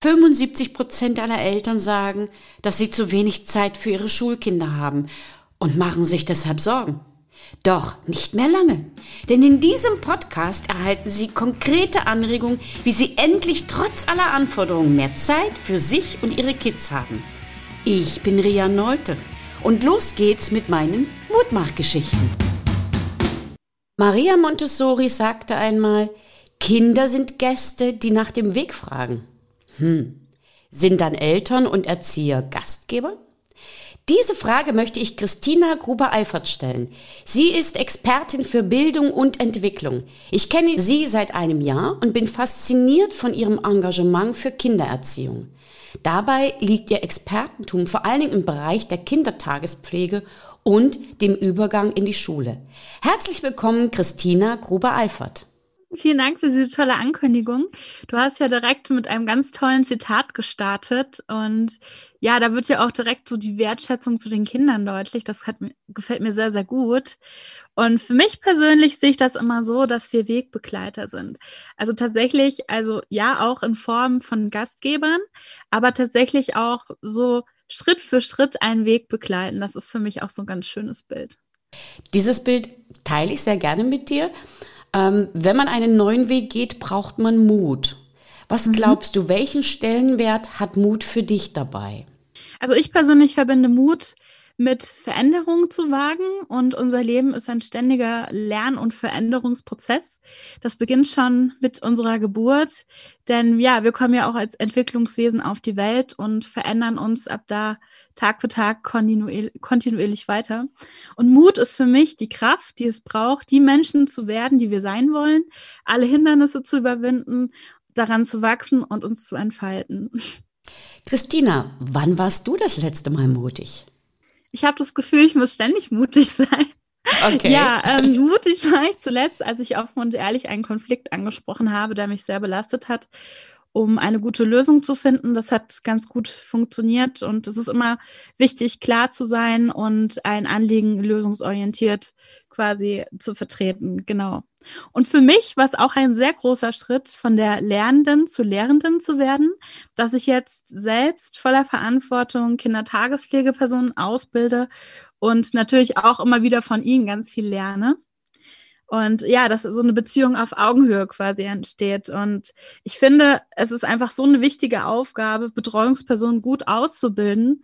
75 Prozent aller Eltern sagen, dass sie zu wenig Zeit für ihre Schulkinder haben und machen sich deshalb Sorgen. Doch nicht mehr lange, denn in diesem Podcast erhalten Sie konkrete Anregungen, wie Sie endlich trotz aller Anforderungen mehr Zeit für sich und Ihre Kids haben. Ich bin Ria Neute und los geht's mit meinen Mutmachgeschichten. Maria Montessori sagte einmal, Kinder sind Gäste, die nach dem Weg fragen. Hm. Sind dann Eltern und Erzieher Gastgeber? Diese Frage möchte ich Christina Gruber-Eifert stellen. Sie ist Expertin für Bildung und Entwicklung. Ich kenne sie seit einem Jahr und bin fasziniert von ihrem Engagement für Kindererziehung. Dabei liegt ihr Expertentum vor allen Dingen im Bereich der Kindertagespflege und dem Übergang in die Schule. Herzlich willkommen, Christina Gruber-Eifert. Vielen Dank für diese tolle Ankündigung. Du hast ja direkt mit einem ganz tollen Zitat gestartet und ja, da wird ja auch direkt so die Wertschätzung zu den Kindern deutlich. Das hat, gefällt mir sehr, sehr gut. Und für mich persönlich sehe ich das immer so, dass wir Wegbegleiter sind. Also tatsächlich, also ja, auch in Form von Gastgebern, aber tatsächlich auch so Schritt für Schritt einen Weg begleiten. Das ist für mich auch so ein ganz schönes Bild. Dieses Bild teile ich sehr gerne mit dir. Ähm, wenn man einen neuen Weg geht, braucht man Mut. Was mhm. glaubst du, welchen Stellenwert hat Mut für dich dabei? Also ich persönlich verbinde Mut mit Veränderungen zu wagen und unser Leben ist ein ständiger Lern- und Veränderungsprozess. Das beginnt schon mit unserer Geburt, denn ja, wir kommen ja auch als Entwicklungswesen auf die Welt und verändern uns ab da Tag für Tag kontinuierlich, kontinuierlich weiter. Und Mut ist für mich die Kraft, die es braucht, die Menschen zu werden, die wir sein wollen, alle Hindernisse zu überwinden, daran zu wachsen und uns zu entfalten. Christina, wann warst du das letzte Mal mutig? Ich habe das Gefühl, ich muss ständig mutig sein. Okay. Ja, ähm, mutig war ich zuletzt, als ich offen und ehrlich einen Konflikt angesprochen habe, der mich sehr belastet hat, um eine gute Lösung zu finden. Das hat ganz gut funktioniert und es ist immer wichtig, klar zu sein und ein Anliegen lösungsorientiert quasi zu vertreten. Genau. Und für mich war es auch ein sehr großer Schritt, von der Lernenden zu Lehrenden zu werden, dass ich jetzt selbst voller Verantwortung Kindertagespflegepersonen ausbilde und natürlich auch immer wieder von ihnen ganz viel lerne. Und ja, dass so eine Beziehung auf Augenhöhe quasi entsteht. Und ich finde, es ist einfach so eine wichtige Aufgabe, Betreuungspersonen gut auszubilden,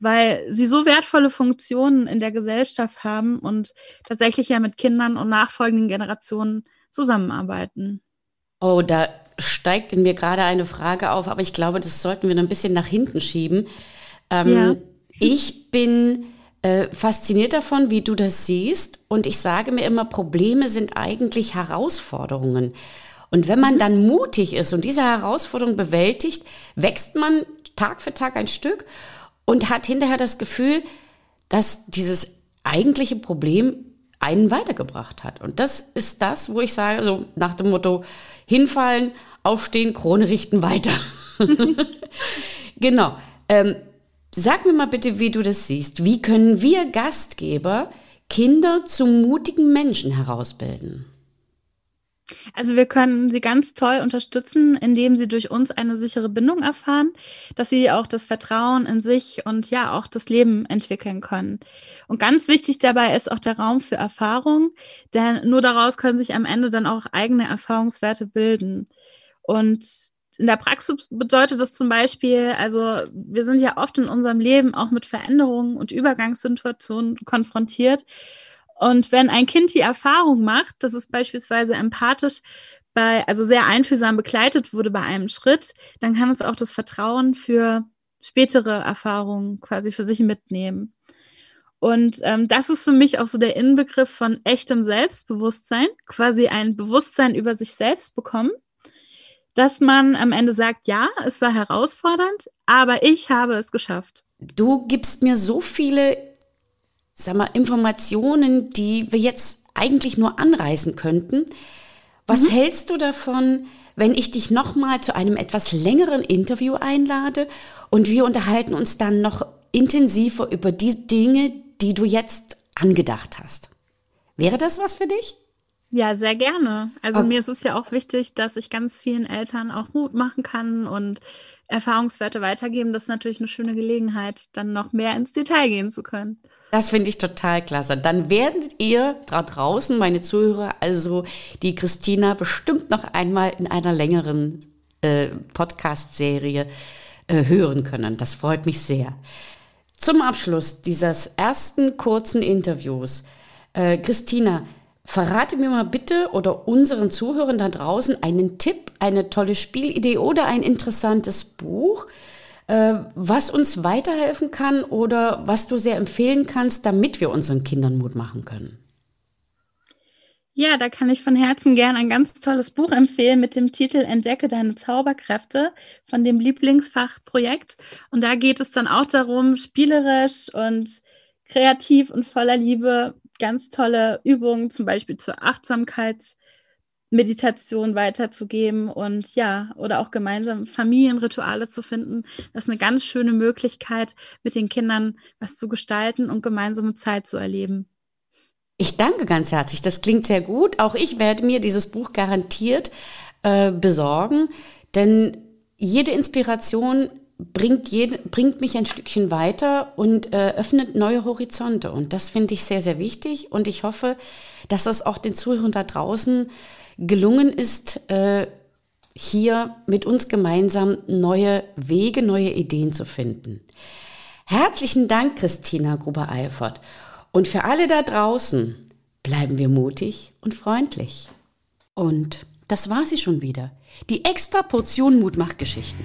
weil sie so wertvolle Funktionen in der Gesellschaft haben und tatsächlich ja mit Kindern und nachfolgenden Generationen zusammenarbeiten. Oh, da steigt in mir gerade eine Frage auf, aber ich glaube, das sollten wir noch ein bisschen nach hinten schieben. Ähm, ja. Ich bin äh, fasziniert davon, wie du das siehst und ich sage mir immer, Probleme sind eigentlich Herausforderungen. Und wenn man mhm. dann mutig ist und diese Herausforderung bewältigt, wächst man Tag für Tag ein Stück und hat hinterher das Gefühl, dass dieses eigentliche Problem einen weitergebracht hat. Und das ist das, wo ich sage, so nach dem Motto, hinfallen, aufstehen, Krone richten, weiter. genau. Ähm, sag mir mal bitte, wie du das siehst. Wie können wir Gastgeber Kinder zu mutigen Menschen herausbilden? Also wir können sie ganz toll unterstützen, indem sie durch uns eine sichere Bindung erfahren, dass sie auch das Vertrauen in sich und ja auch das Leben entwickeln können. Und ganz wichtig dabei ist auch der Raum für Erfahrung, denn nur daraus können sich am Ende dann auch eigene Erfahrungswerte bilden. Und in der Praxis bedeutet das zum Beispiel, also wir sind ja oft in unserem Leben auch mit Veränderungen und Übergangssituationen konfrontiert. Und wenn ein Kind die Erfahrung macht, dass es beispielsweise empathisch bei, also sehr einfühlsam begleitet wurde bei einem Schritt, dann kann es auch das Vertrauen für spätere Erfahrungen quasi für sich mitnehmen. Und ähm, das ist für mich auch so der Inbegriff von echtem Selbstbewusstsein, quasi ein Bewusstsein über sich selbst bekommen, dass man am Ende sagt, ja, es war herausfordernd, aber ich habe es geschafft. Du gibst mir so viele sag mal, Informationen, die wir jetzt eigentlich nur anreißen könnten. Was mhm. hältst du davon, wenn ich dich nochmal zu einem etwas längeren Interview einlade und wir unterhalten uns dann noch intensiver über die Dinge, die du jetzt angedacht hast? Wäre das was für dich? Ja, sehr gerne. Also okay. mir ist es ja auch wichtig, dass ich ganz vielen Eltern auch Mut machen kann und Erfahrungswerte weitergeben. Das ist natürlich eine schöne Gelegenheit, dann noch mehr ins Detail gehen zu können. Das finde ich total klasse. Dann werdet ihr da draußen, meine Zuhörer, also die Christina bestimmt noch einmal in einer längeren äh, Podcast-Serie äh, hören können. Das freut mich sehr. Zum Abschluss dieses ersten kurzen Interviews, äh, Christina, verrate mir mal bitte oder unseren Zuhörern da draußen einen Tipp, eine tolle Spielidee oder ein interessantes Buch, äh, was uns weiterhelfen kann oder was du sehr empfehlen kannst, damit wir unseren Kindern Mut machen können. Ja, da kann ich von Herzen gern ein ganz tolles Buch empfehlen mit dem Titel Entdecke deine Zauberkräfte von dem Lieblingsfachprojekt. Und da geht es dann auch darum, spielerisch und kreativ und voller Liebe ganz tolle Übungen, zum Beispiel zur Achtsamkeitsmeditation weiterzugeben und ja, oder auch gemeinsam Familienrituale zu finden. Das ist eine ganz schöne Möglichkeit, mit den Kindern was zu gestalten und gemeinsame Zeit zu erleben. Ich danke ganz herzlich. Das klingt sehr gut. Auch ich werde mir dieses Buch garantiert äh, besorgen, denn jede Inspiration bringt, jede, bringt mich ein Stückchen weiter und äh, öffnet neue Horizonte. Und das finde ich sehr, sehr wichtig. Und ich hoffe, dass es auch den Zuhörern da draußen gelungen ist, äh, hier mit uns gemeinsam neue Wege, neue Ideen zu finden. Herzlichen Dank, Christina Gruber-Eifert. Und für alle da draußen, bleiben wir mutig und freundlich. Und das war sie schon wieder. Die extra Portion Mut macht Geschichten.